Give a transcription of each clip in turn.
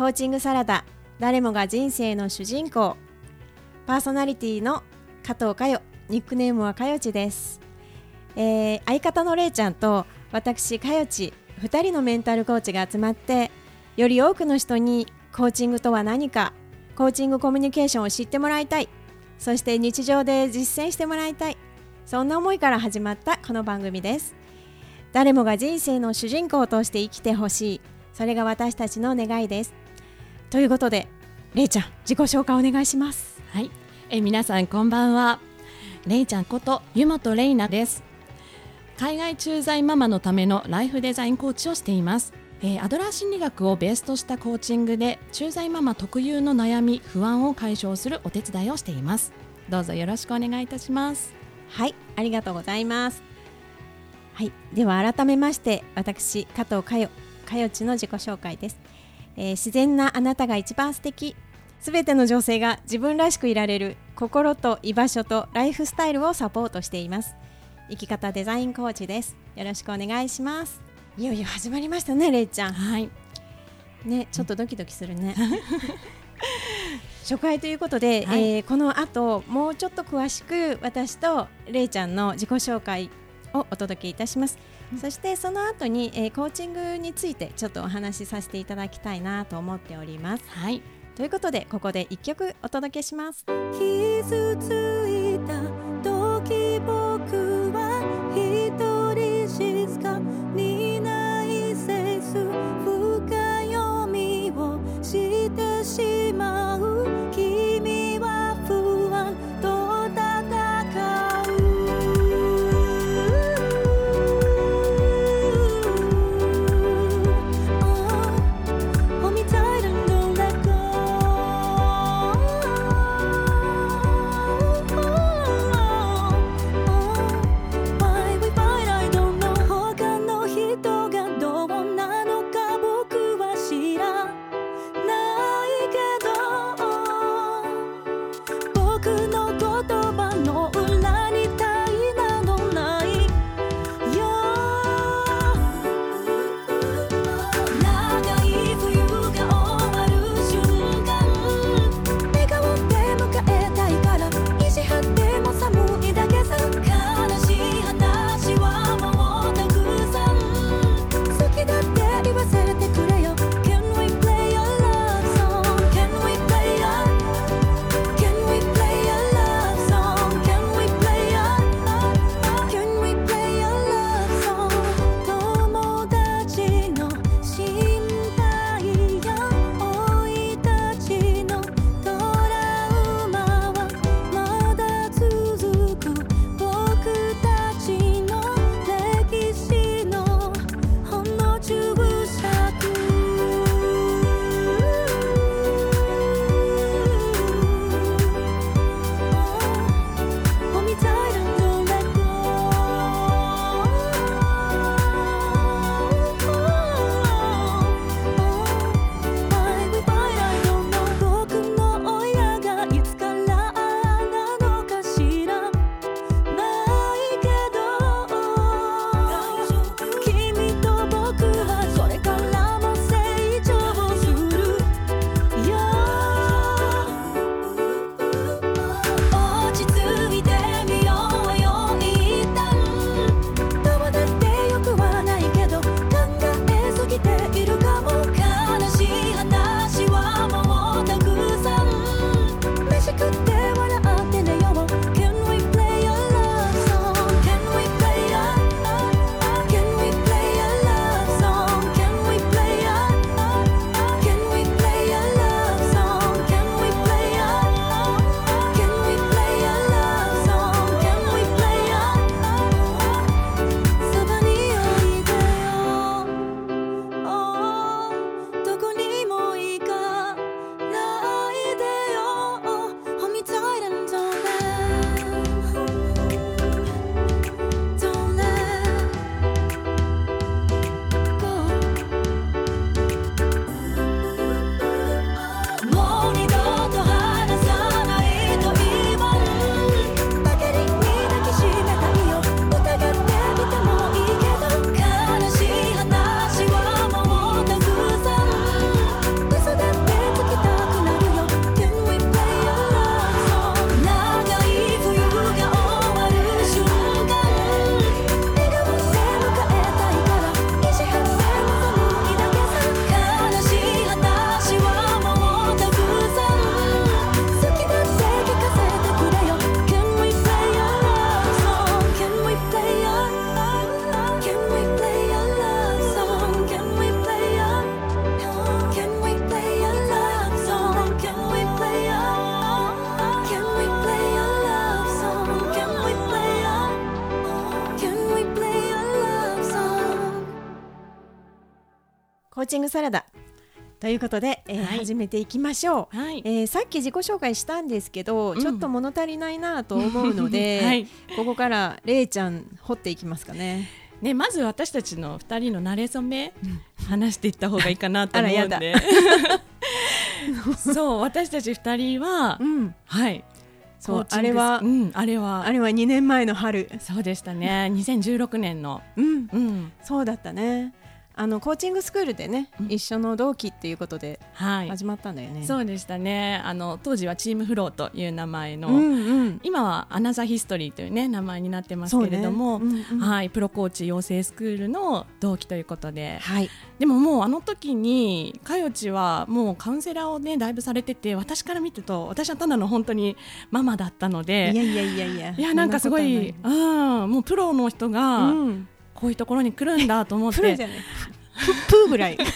コーチングサラダ誰もが人生の主人公。パーソナリティの加藤佳代ニックネームはかよちです、えー相方のれいちゃんと私かよち2人のメンタルコーチが集まってより多くの人にコーチングとは何かコーチングコミュニケーションを知ってもらいたい。そして日常で実践してもらいたい。そんな思いから始まったこの番組です。誰もが人生の主人公として生きてほしい。それが私たちの願いです。ということでれいちゃん自己紹介お願いしますはい、え皆さんこんばんは。レイちゃんこと湯本レイナです。海外駐在ママのためのライフデザインコーチをしています。えーアドラー心理学をベースとしたコーチングで駐在ママ特有の悩み不安を解消するお手伝いをしています。どうぞよろしくお願いいたします。はいありがとうございますはいでは改めまして私加藤佳代佳代ちの自己紹介です、えー自然なあなたが一番素敵。すべての女性が自分らしくいられる心と居場所とライフスタイルをサポートしています。生き方デザインコーチです。よろしくお願いします。いよいよ始まりましたねれいちゃん。はい、ねちょっとドキドキするね。初回ということで、はい。えーこの後もうちょっと詳しく私とれいちゃんの自己紹介をお届けいたします、そしてその後に、えーコーチングについてちょっとお話しさせていただきたいなと思っております。はい、ということでここで一曲お届けします。傷ついうことで、えーはい始めていきましょう。はい。えーさっき自己紹介したんですけど、うんちょっと物足りないなと思うので、はい。ここかられいちゃん掘っていきますかね。ね、まず私たちの二人の馴れ初め、話していった方がいいかなと思うんで。そう、私たち二人は、うん、はい。そうあれはうん、あれは。あれは2年前の春。そうでしたね。2016年の。うん、うん。そうだったね。あのコーチングスクールでね、うん一緒の同期っていうことではい。始まったんだよね。そうでしたね。あの当時はチームフローという名前の、うんうん。今はアナザーヒストリーというね名前になってますけれども、ねうんうんはい、プロコーチ養成スクールの同期ということで、はい。でももうあの時にかよちはもうカウンセラーをねだいぶされてて、私から見てると私はただの本当にママだったのいで、やいやいやいや。いやなんかすごい、うん、もうプロの人がうん。こういうところに来るんだと思って、プーぐらい。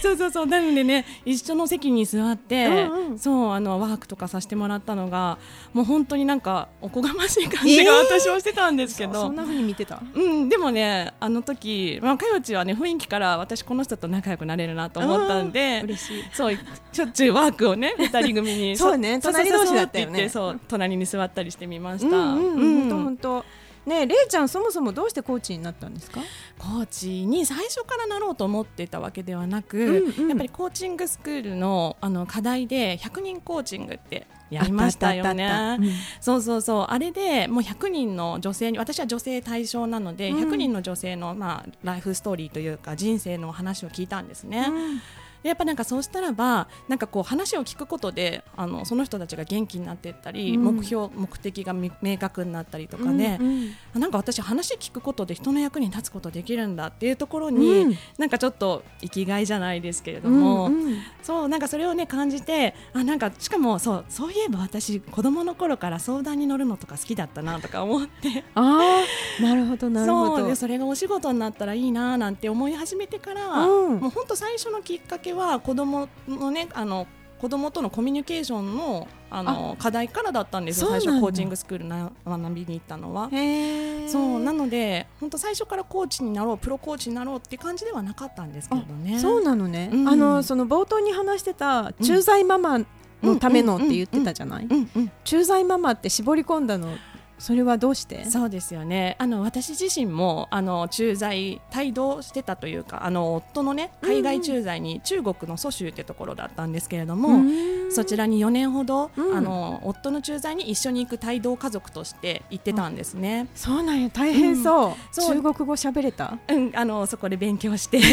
そうそうそうなのでね一緒の席に座って、うんうんそうあのワークとかさせてもらったのがもう本当になんかおこがましい感じがえー私はしてたんですけど、そんな風に見てた。うん、でもねあの時、まあ、かよちはね雰囲気から私この人と仲良くなれるなと思ったんで嬉しい。そうしょっちゅうワークをね二人組に そうねそ隣同士だったよねそう隣に座ったりしてみまうんした。うん本当本当。ねえ、れいちゃんそもそもどうしてコーチになったんですか？コーチに最初からなろうと思ってたわけではなく、うんうんやっぱりコーチングスクールのあの課題で100人コーチングってやりましたよね。そうそうそうあれでもう100人の女性に私は女性対象なので、うん100人の女性の、まあ、ライフストーリーというか人生の話を聞いたんですね。うんでやっぱなんかそうしたらばなんかこう話を聞くことであのその人たちが元気になっていったり、うん。目標目的がみ明確になったりとかね、うんなんか私話聞くことで人の役に立つことできるんだっていうところに、うん。なんかちょっと生きがいじゃないですけれども、うんうん。そうなんかそれをね感じてあなんかしかもそうそういえば私子供の頃から相談に乗るのとか好きだったなとか思って。ああ、なるほどなるほど。そうで。それがお仕事になったらいいななんて思い始めてから、うん。もう本当最初のきっかけは子供のねあの子供とのコミュニケーションのあの課題からだったんですよ最初コーチングスクールな学びに行ったのは。そうなので本当最初からコーチになろうプロコーチになろうって感じではなかったんですけどね。そうなのね。うんあのその冒頭に話してた駐在ママのためのって言ってたじゃない？駐在ママって絞り込んだの。それはどうして？そうですよね。あの私自身もあの駐在帯同してたというかあの夫のね海外駐在に中国の蘇州ってところだったんですけれども、うん。そちらに4年ほど、うん。あの夫の駐在に一緒に行く帯同家族として行ってたんですね。そうなんや。大変そう。そう。中国語喋れた？うん、あのそこで勉強して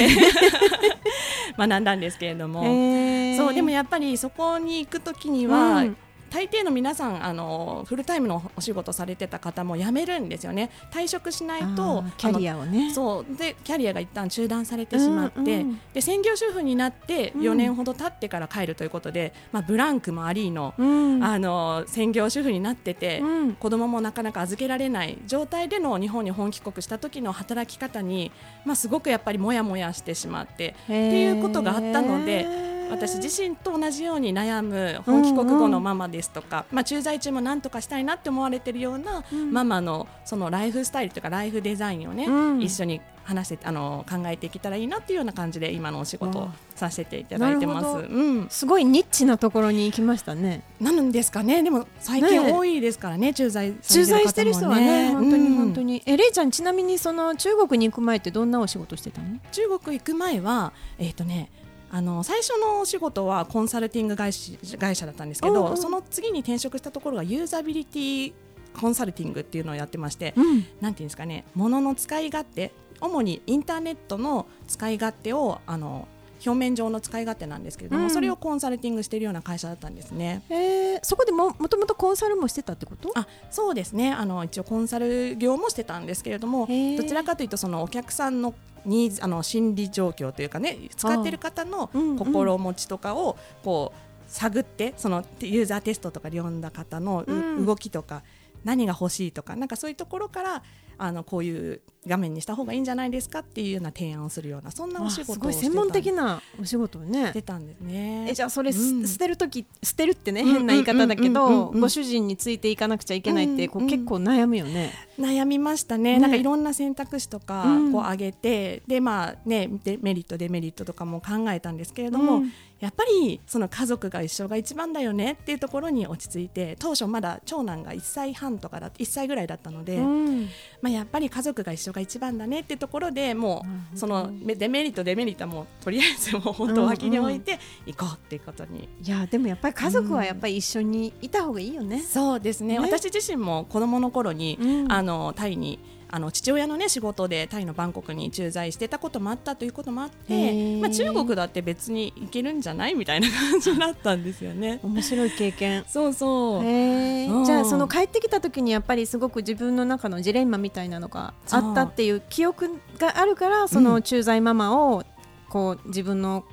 学んだんですけれども、へえそうでもやっぱりそこに行くときには、うん大抵の皆さんあのフルタイムのお仕事されてた方も辞めるんですよね。退職しないとキャリアをね。そう。でキャリアが一旦中断されてしまって、うんうんで専業主婦になってうん。4年ほど経ってから帰るということで、まあ、ブランクもありの,、うん。あの専業主婦になってて、うん。子供もなかなか預けられない状態での日本に本帰国した時の働き方に、まあ、すごくやっぱりもやもやしてしまってっていうことがあったので私自身と同じように悩む本帰国後のママですとか、まあ、駐在中も何とかしたいなって思われてるようなうんママのそのライフスタイルというかライフデザインをね、うん一緒に話してあの考えていけたらいいなっていうような感じで今のお仕事をわさせていただいてます。うん、すごいニッチなところに行きましたね。なんですかねでも最近多いですからね駐在さ駐在してる人はね、本当に本当にに。え、れいちゃんちなみにその中国に行く前ってどんなお仕事してたの？中国行く前はえっ、とねあの最初のお仕事はコンサルティング会社会社だったんですけど、うんうんその次に転職したところがユーザビリティコンサルティングっていうのをやってまして、うん。なんていうんですかね、ものの使い勝手、主にインターネットの使い勝手をあの表面上の使い勝手なんですけれども、うんそれをコンサルティングしているような会社だったんですね。えー、そこでももともとコンサルもしてたってこと？あそうですね。あの一応コンサル業もしてたんですけれどもどちらかというとそのお客さんのニーズあの心理状況というかね使ってる方の心持ちとかをこう探ってそのユーザーテストとかで読んだ方のう、うん。動きとか何が欲しいとかなんかそういうところからあのこういう画面にした方がいいんじゃないですかっていうような提案をするようなそんなお仕事をしてたごい専門的なお仕事をね。してたんですね。えじゃあそれ、すうん捨てる時捨てるってねうん変な言い方だけうんうんどうんうん。ご主人についていかなくちゃいけないってこうん。ううん結構悩むよね。悩みましたね。ね。なんかいろんな選択肢とかうん。こう上げて、でまあねでメリットデメリットとかも考えたんですけれども、うん。やっぱりその家族が一緒が一番だよねっていうところに落ち着いて当初まだ長男が1歳半とかだ1歳ぐらいだったので、うんまあ、やっぱり家族が一緒が一番だねってところでもうそのめデメリットデメリットはもうとりあえずもう本当脇に置いて行こうっていうことに。いやでもやっぱり家族はやっぱり一緒にいた方がいいよね。そうですね。ね。私自身も子供の頃に、うん。あのタイにあの父親のね仕事でタイのバンコクに駐在してたこともあったということもあって、まあ、中国だって別に行けるんじゃないみたいな感じだったんですよね。面白い経験。そうそう、へうん。ーじゃあその帰ってきた時にやっぱりすごく自分の中のジレンマみたいなのがあったっていう記憶があるからその駐在ママをこう自分の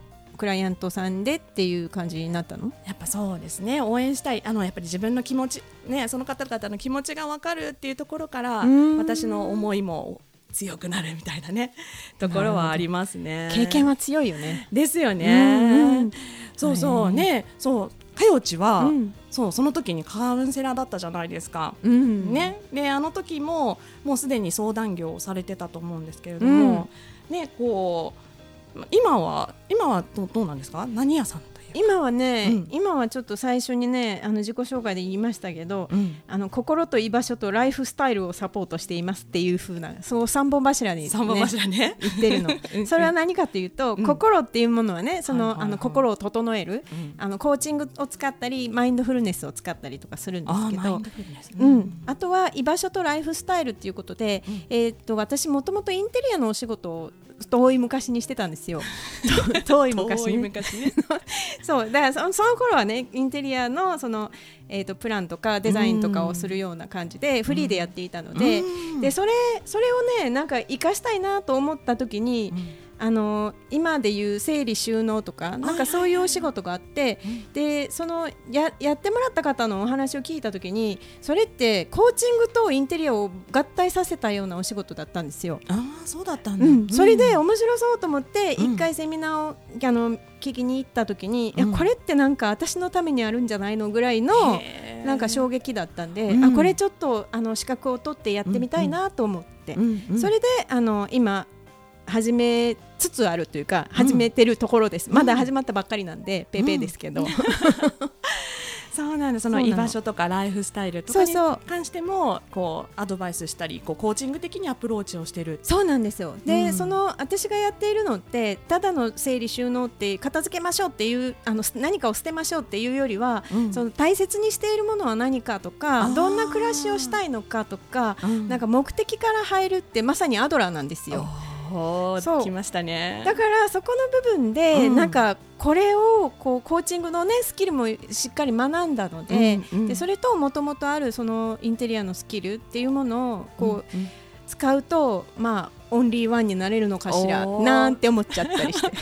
クライアントさんでっていう感じになったの？やっぱそうですね。応援したい。あのやっぱり自分の気持ちねその方々の気持ちが分かるっていうところからうん。私の思いも強くなるみたいなね ところはありますね。経験は強いよね。ですよね。うんうんそうそうね。そうかよちは、うん。そうその時にカウンセラーだったじゃないですか。うん。ね、であの時ももうすでに相談業をされてたと思うんですけれども、ねこう今は今はどうどうなんですか？何屋さん今はね、うん。今はちょっと最初にねあの自己紹介で言いましたけど、うん。あの心と居場所とライフスタイルをサポートしていますっていう風なそう三本柱に、ね、三本柱ね。言ってるの。うん。それは何かというと、うん。心っていうものはねその、はいはいはい。あの心を整える、うん。あのコーチングを使ったりマインドフルネスを使ったりとかするんですけどあとは居場所とライフスタイルっていうことで、うん。えーっと私もともとインテリアのお仕事を遠い昔にしてたんですよ。遠い昔,、ね。そうだからそその頃はねインテリアのその、えー、とプランとかデザインとかをするような感じでフリーでやっていたので,、うん。でそれそれをねなんか活かしたいなと思った時に、あの今でいう整理収納とかなんかそういうお仕事があって、でそのややってもらった方のお話を聞いた時にそれってコーチングとインテリアを合体させたようなお仕事だったんですよ。ああそうだったんだ。うん、それでうん面白そうと思ってうん。一回セミナーをあの聞きに行った時に、うん。いやこれってなんか私のためにあるんじゃないのぐらいのなんか衝撃だったんで、うん。あこれちょっとあの資格を取ってやってみたいなと思って、うん。うん。それであの今始めつつあるというか始めてるところです、まだ始まったばっかりなんで、ペーペーですけど、そうなんだそのその居場所とかライフスタイルとかに関してもこうアドバイスしたりこうコーチング的にアプローチをしてる。そうなんですよ。で、うん。その私がやっているのってただの整理収納って片付けましょうっていうあの何かを捨てましょうっていうよりは、うん。その大切にしているものは何かとあかー。どんな暮らしをしたいのかとか、うん。なんか目的から入るってまさにアドラーなんですよ。おそう。ー来ましたね。だからそこの部分で、うん。なんかこれをこうコーチングのねスキルもしっかり学んだので,、うんうん。でそれともともとあるそのインテリアのスキルっていうものをこう、うんうん。使うとまあオンリーワンになれるのかしらなんて思っちゃったりして。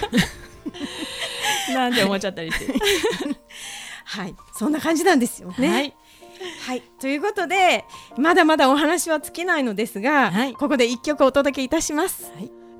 なんて思っちゃったりして。はい。そんな感じなんですよ。ね。はい。はい、ということでまだまだお話は尽きないのですが、はい。ここで一曲お届けいたします。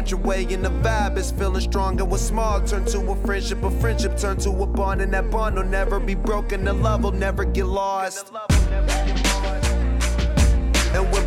out your way and the vibe is feeling strong and what's small turn to a friendship, a friendship turn to a bond. And that bond will never be broken, the love will never get lost.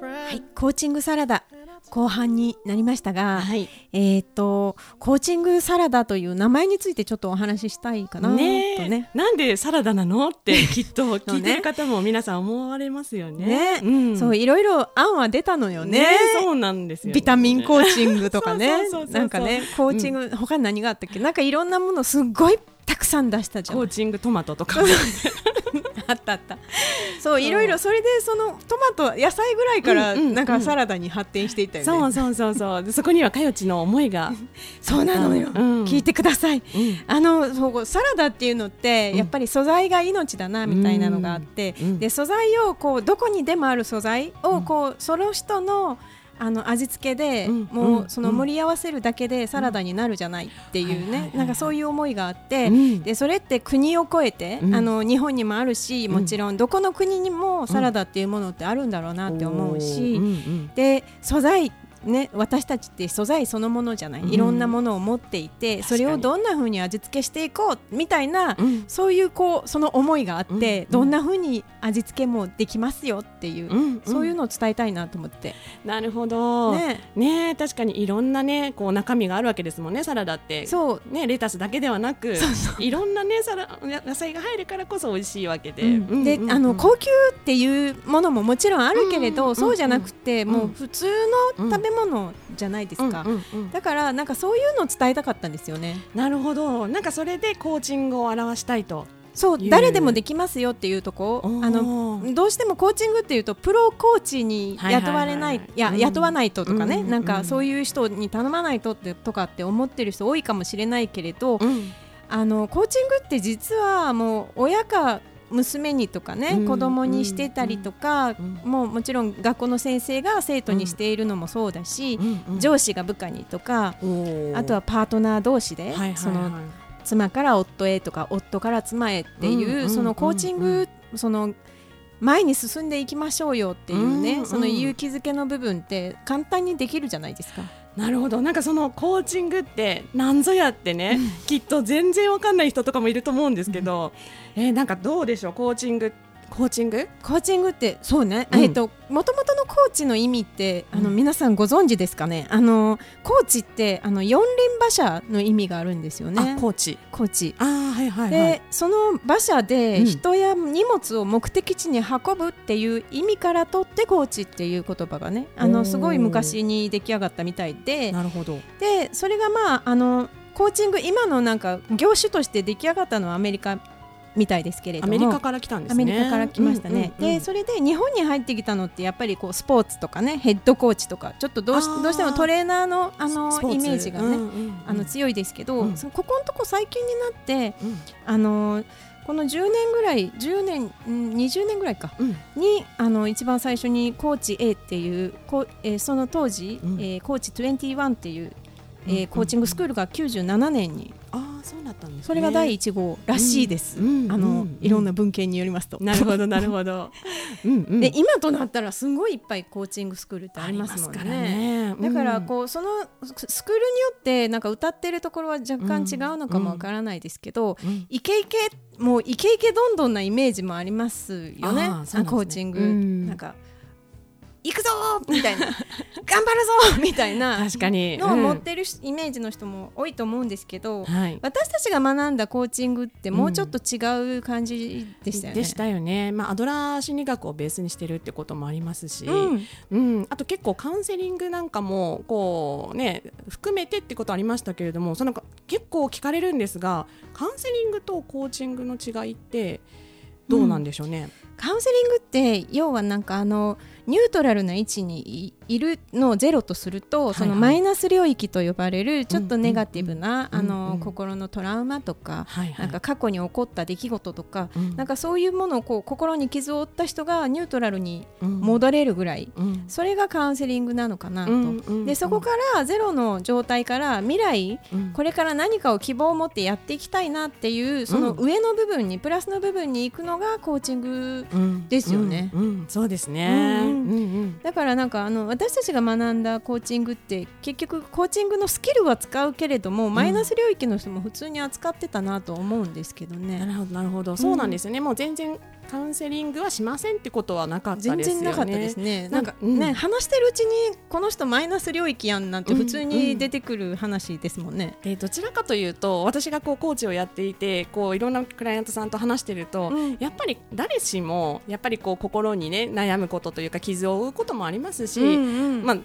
は.い、コーチングサラダ後半になりましたが、はいえっ、とコーチングサラダという名前についてちょっとお話ししたいかなとねね。なんでサラダなの？ってきっと 聞いてる方も皆さん思われますよね。ね、うん、そういろいろ案は出たのよね。ねそうなんですよ、ね。ビタミンコーチングとかねなんかねコーチング、他に何があったっけ？なんかいろんなものすっごいたくさん出したじゃんコーチングトマトとか。あったあった。そういろいろそれでそのトマト野菜ぐらいからうんうんなんかサラダに発展していったよね、そうそうそうそう。でそこにはかよちの思いが。そうなのよ、うん。聞いてください、うん。あのそうサラダっていうのって、やっぱり素材が命だなみたいなのがあって、うん。で素材をこうどこにでもある素材をこう、その人のあの味付けで、うんもうその盛り合わせるだけでサラダになるじゃないっていうねなんかそういう思いがあって、うん。でそれって国を越えて、うん。あの日本にもあるしもちろんどこの国にもサラダっていうものってあるんだろうなって思うし、で素材ね、私たちって素材そのものじゃない、うん。いろんなものを持っていてそれをどんな風に味付けしていこうみたいな、うん。そういうこうその思いがあって、うん。どんな風に味付けもできますよっていう、そういうのを伝えたいなと思って、なるほど。ね。ね確かにいろんなねこう中身があるわけですもんねサラダって。そう。ねレタスだけではなくいろんなねサラ野菜が入るからこそ美味しいわけで。うん。で、あの高級っていうものももちろんあるけれど、うんそうじゃなくて、うんもう普通の食べ物じゃないですか、うんうんうん。だからなんかそういうのを伝えたかったんですよね。なるほど。なんかそれでコーチングを表したいと。そう誰でもできますよっていうとこ。あのどうしてもコーチングっていうとプロコーチに雇われない,、はいはいはい。いや、うん。雇わないととかね、うん。なんかそういう人に頼まないとってとかって思ってる人多いかもしれないけれど、うん。あのコーチングって実はもう親か娘にとかね、うん子供にしてたりとか、うんもうもちろん学校の先生が生徒にしているのもそうだし、うん上司が部下にとか、あとはパートナー同士で、その妻から夫へとか夫から妻へっていう、そのコーチング、その前に進んでいきましょうよっていうね、その勇気づけの部分って簡単にできるじゃないですか。なるほど。なんかそのコーチングってなんぞやってね、きっと全然わかんない人とかもいると思うんですけど、えーなんかどうでしょうコーチングコーチング？コーチングってそうね、うん。えっと元々のコーチの意味ってあの、うん。皆さんご存知ですかね？あのコーチってあの四輪馬車の意味があるんですよね。あコーチ。コーチ。あーはいはいはい。でその馬車でうん。人や荷物を目的地に運ぶっていう意味から取ってコーチっていう言葉がねあのすごい昔に出来上がったみたいで。なるほど。でそれがまああのコーチング今のなんか業種として出来上がったのはアメリカみたいですけれども。アメリカから来たんですアねメリカから来ましたね、うんうんうんでそれで日本に入ってきたのってやっぱりこうスポーツとかねヘッドコーチとかちょっとどうしどうしてもトレーナーのあのイメージがね、うんうんうんあの強いですけど、うん。そのここのとこ最近になってうん。あのこの10年ぐらい10年うん20年ぐらいかうん。にあの一番最初にコーチ A っていうこう、えーその当時、うん。えーコーチ21っていうえーコーチングスクールが97年に。ああそうだったんですね。それが第1号らしいです、うんあの、うんいろんな文献によりますと。なるほど なるほど。うんうん。で今となったらすごいいっぱいコーチングスクールってありますもんね。からね。だからうん。こうそのススクールによってなんか歌ってるところは若干違うのかもわからないですけど、うん。イケイケもうイケイケどんどんなイメージもありますよね。ね。コーチング、うん。なんか行くぞーみたいな。頑張るぞーみたいな。確かに。のをうん持ってるしイメージの人も多いと思うんですけど、はい。私たちが学んだコーチングってもうちょっと違う感じでしたよね。でしたよね、まあ、アドラー心理学をベースにしてるってこともありますし、うん。うん、あと結構カウンセリングなんかもこう、ね、含めてってことありましたけれどもその結構聞かれるんですがカウンセリングとコーチングの違いってどうなんでしょうね？カウンセリングって要はなんかあのニュートラルな位置にいいるのをゼロとすると、はいそのマイナス領域と呼ばれるちょっとネガティブな、うんうんあの、うん心のトラウマとか、はいはい。なんか過去に起こった出来事とか、うん。なんかそういうものをこう心に傷を負った人がニュートラルにうん戻れるぐらい、うん。それがカウンセリングなのかなと。うんうんでそこからゼロの状態から未来うん。これから何かを希望を持ってやっていきたいなっていうその上の部分に、プラスの部分に行くのがコーチングうん。ですよね。そうですね。うんうんうん。うんだからなんかあの私たちが学んだコーチングって結局コーチングのスキルは使うけれども、マイナス領域の人も普通に扱ってたなと思うんですけどね。なるほどなるほど。そうなんですよね、もう全然カウンセリングはしませんってことはなかった全ですよね。然なかったですね。なんかうん。ね、話してるうちにこの人マイナス領域やんなんて普通に出てくる話ですもんね。でどちらかというと私がこうコーチをやっていてこういろんなクライアントさんと話してると、うん。やっぱり誰しもやっぱりこう心にね悩むことというか傷を負うこともありますし、うんうん。まあ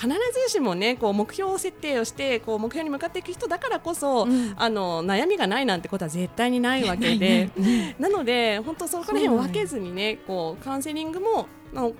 必ずしもねこう目標設定をしてこう目標に向かっていく人だからこそ、うん。あの悩みがないなんてことは絶対にないわけで。な ので本当そこら辺を分けずにねこうカウンセリングもあの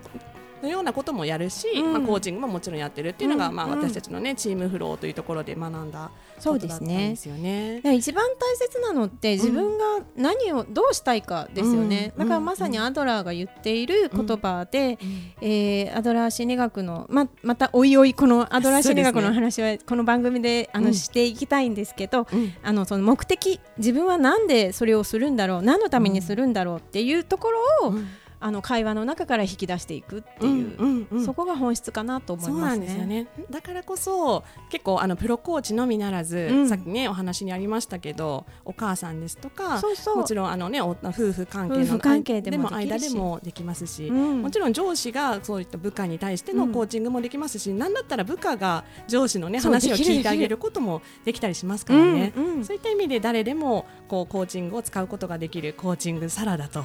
のようなこともやるし、うん。まあ、コーチングももちろんやってるっていうのが、まあ、うん。うん私たちの、ね、チームフローというところで学んだそうですね。ですよね一番大切なのって自分が何をどうしたいかですよね、うん。だからまさにアドラーが言っている言葉で、えーアドラー心理学のままたおいおいこのアドラー心理学の話はこの番組であの、うん。していきたいんですけど、うん。あのその目的自分は何でそれをするんだろう何のためにするんだろうっていうところを、うんあの会話の中から引き出していくっていう、うんうんそこが本質かなと思いますね。よね。だからこそ結構あのプロコーチのみならず、うん。さっきねお話にありましたけどお母さんですとかそうそう。もちろんあのねお夫婦関係の関係ででも間でもできますし、うん。もちろん上司がそういった部下に対してのコーチングもできますし、なんだったら部下が上司のね話を聞いてあげることもできたりしますからね。うんうん。そういった意味で誰でもこうコーチングを使うことができるコーチングサラダと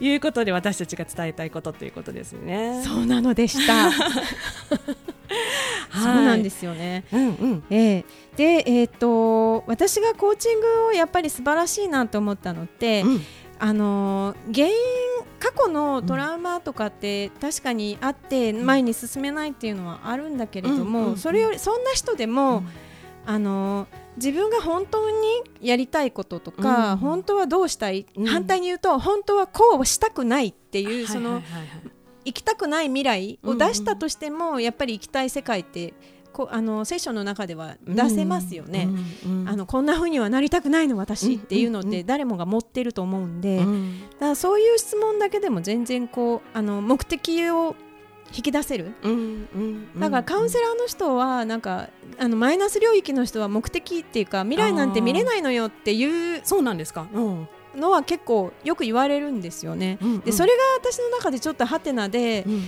いうことで私たちが伝えたいことということですね。そうなのでした。そうなんですすよね。うんうん。ええ。で、えー、と私がコーチングをやっぱり素晴らしいなと思ったのって、うん。あのー原因過去のトラウマとかって確かにあって前に進めないっていうのはあるんだけれども、うんうんうんそれよりそんな人でも、あのー自分が本当にやりたいこととか、うん。本当はどうしたい、うん。反対に言うと本当はこうしたくないっていう、そのはいはいはい。はい行きたくない未来を出したとしても、やっぱり行きたい世界ってこあのセッションの中では出せますよね。うんうんあのこんな風にはなりたくないの私っていうのっうんうんうん。て誰もが持ってると思うんで、だかうんらそういう質問だけでも全然こうあの目的を引き出せる？うんうんうんだからカウンセラーの人はなんかあのマイナス領域の人は目的っていうか未来なんて見れないのよっていうそうなんですか。うんのは結構よく言われるんですよね。うんうんでそれが私の中でちょっとハテナで、うん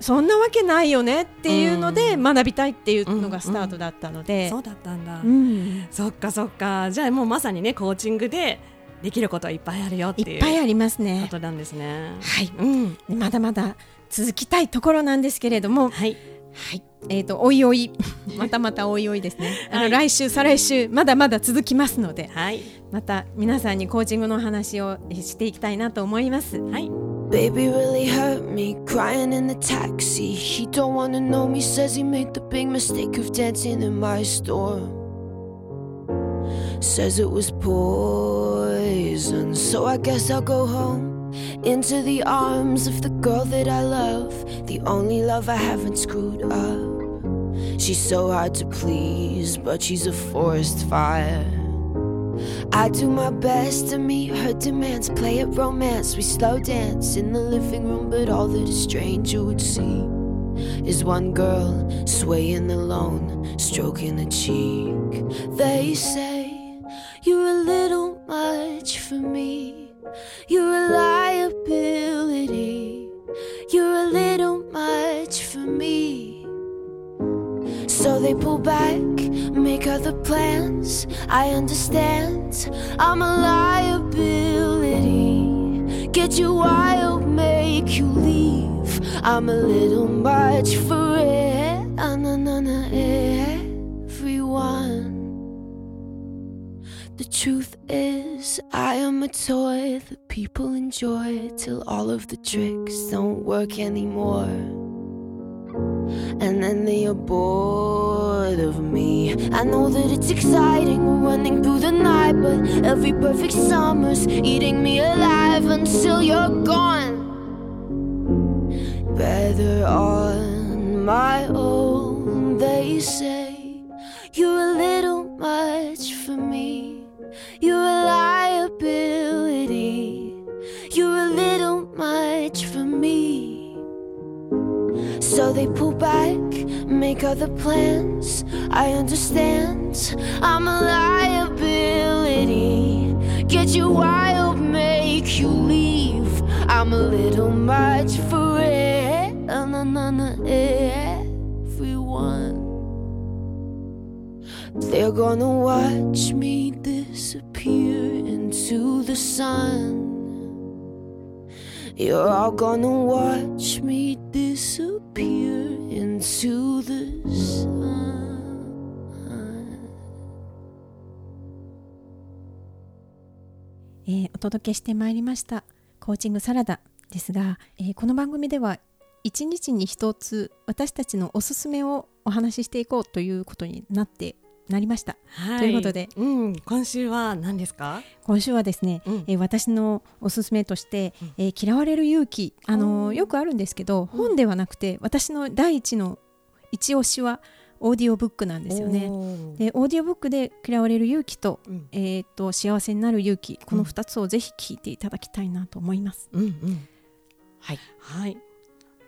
そんなわけないよねっていうのでうん学びたいっていうのがスタートだったので、そうだったんだ。うんそっかそっか。じゃあもうまさにねコーチングでできることはいっぱいあるよっていういっぱいありますこね。となんですね。はい、うんでまだまだ続きたいところなんですけれども、はいはい、えっ、とおいおいまたまたおいおいですね。あの、はい来週再来週まだまだ続きますので、はいまた皆さんにコーチングの話をしていきたいなと思います。はい。Baby really hurt me, crying in the taxi. He don't wanna know me, says he made the big mistake of dancing in my store. Says it was poison, so I guess I'll go home into the arms of the girl that I love, the only love I haven't screwed up. She's so hard to please, but she's a forest fire. I do my best to meet her demands, play at romance. We slow dance in the living room, but all that a stranger would see is one girl swaying alone, stroking a cheek. They say, You're a little much for me. You're a liability. You're a little much for me. So they pull back, make other plans. I understand. I'm a liability. Get you wild, make you leave. I'm a little much for everyone. The truth is, I am a toy that people enjoy till all of the tricks don't work anymore. And then they are bored of me. I know that it's exciting running through the night, but every perfect summer's eating me alive until you're gone. Better on my own, they say. You're a little much for me. You're a So they pull back, make other plans. I understand. I'm a liability. Get you wild, make you leave. I'm a little much for it. Everyone. They're gonna watch me disappear into the sun. You're all gonna watch me disappear into the sun. えーお届けしてまいりましたコーチングサラダですが、えーこの番組では1日に1つ私たちのおすすめをお話ししていこうということになってなりました。はということで。うん、今週は何ですか？今週はですね、うん。えー私のおすすめとして、えー嫌われる勇気。あのー。よくあるんですけど、本ではなくて私の第一の一押しはオーディオブックなんですよね。でオーディオブックで嫌われる勇気と,、うん。えー、と幸せになる勇気この2つをぜひ聞いていただきたいなと思います。うんうん。はい、はい。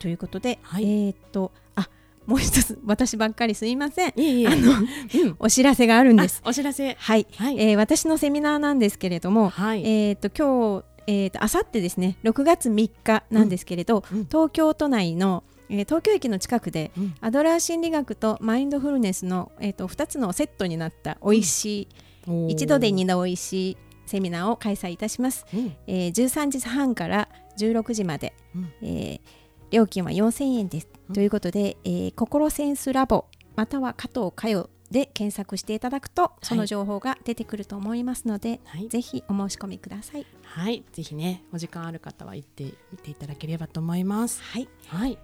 ということで、はい。えっ、とあもう一つ私ばっかりすいませんいえいえ。あのうんお知らせがあるんです。あお知らせ。はい、はい。えー私のセミナーなんですけれども、はい。えっ、と今日えー、とあさってですね6月3日なんですけれど、うんうん東京都内の、えー東京駅の近くで、うんアドラー心理学とマインドフルネスの、えー、と2つのセットになった美味しい、おー一度で二度美味しいセミナーを開催いたします、うんえー13時半から16時まで、うんえー料金は4000円です、うんということで、えー心センスラボまたは加藤佳代で検索していただくとその情報が出てくると思いますので、はい。ぜひお申し込みくださいはい。ぜひね、お時間ある方は行ってみていただければと思います。はいはい。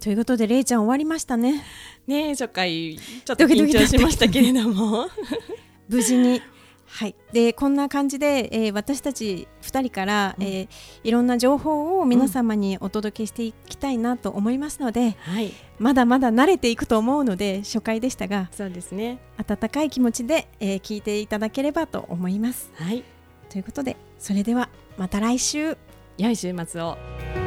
ということでれいちゃん終わりましたねねえ初回ちょっと緊張しましたけれども。無事にはい、でこんな感じで、えー私たち2人から、うんえーいろんな情報を皆様にお届けしていきたいなと思いますので、はい。まだまだ慣れていくと思うので初回でしたがそうですね。温かい気持ちで、えー聞いていただければと思います。はい。ということでそれではまた来週良い週末を。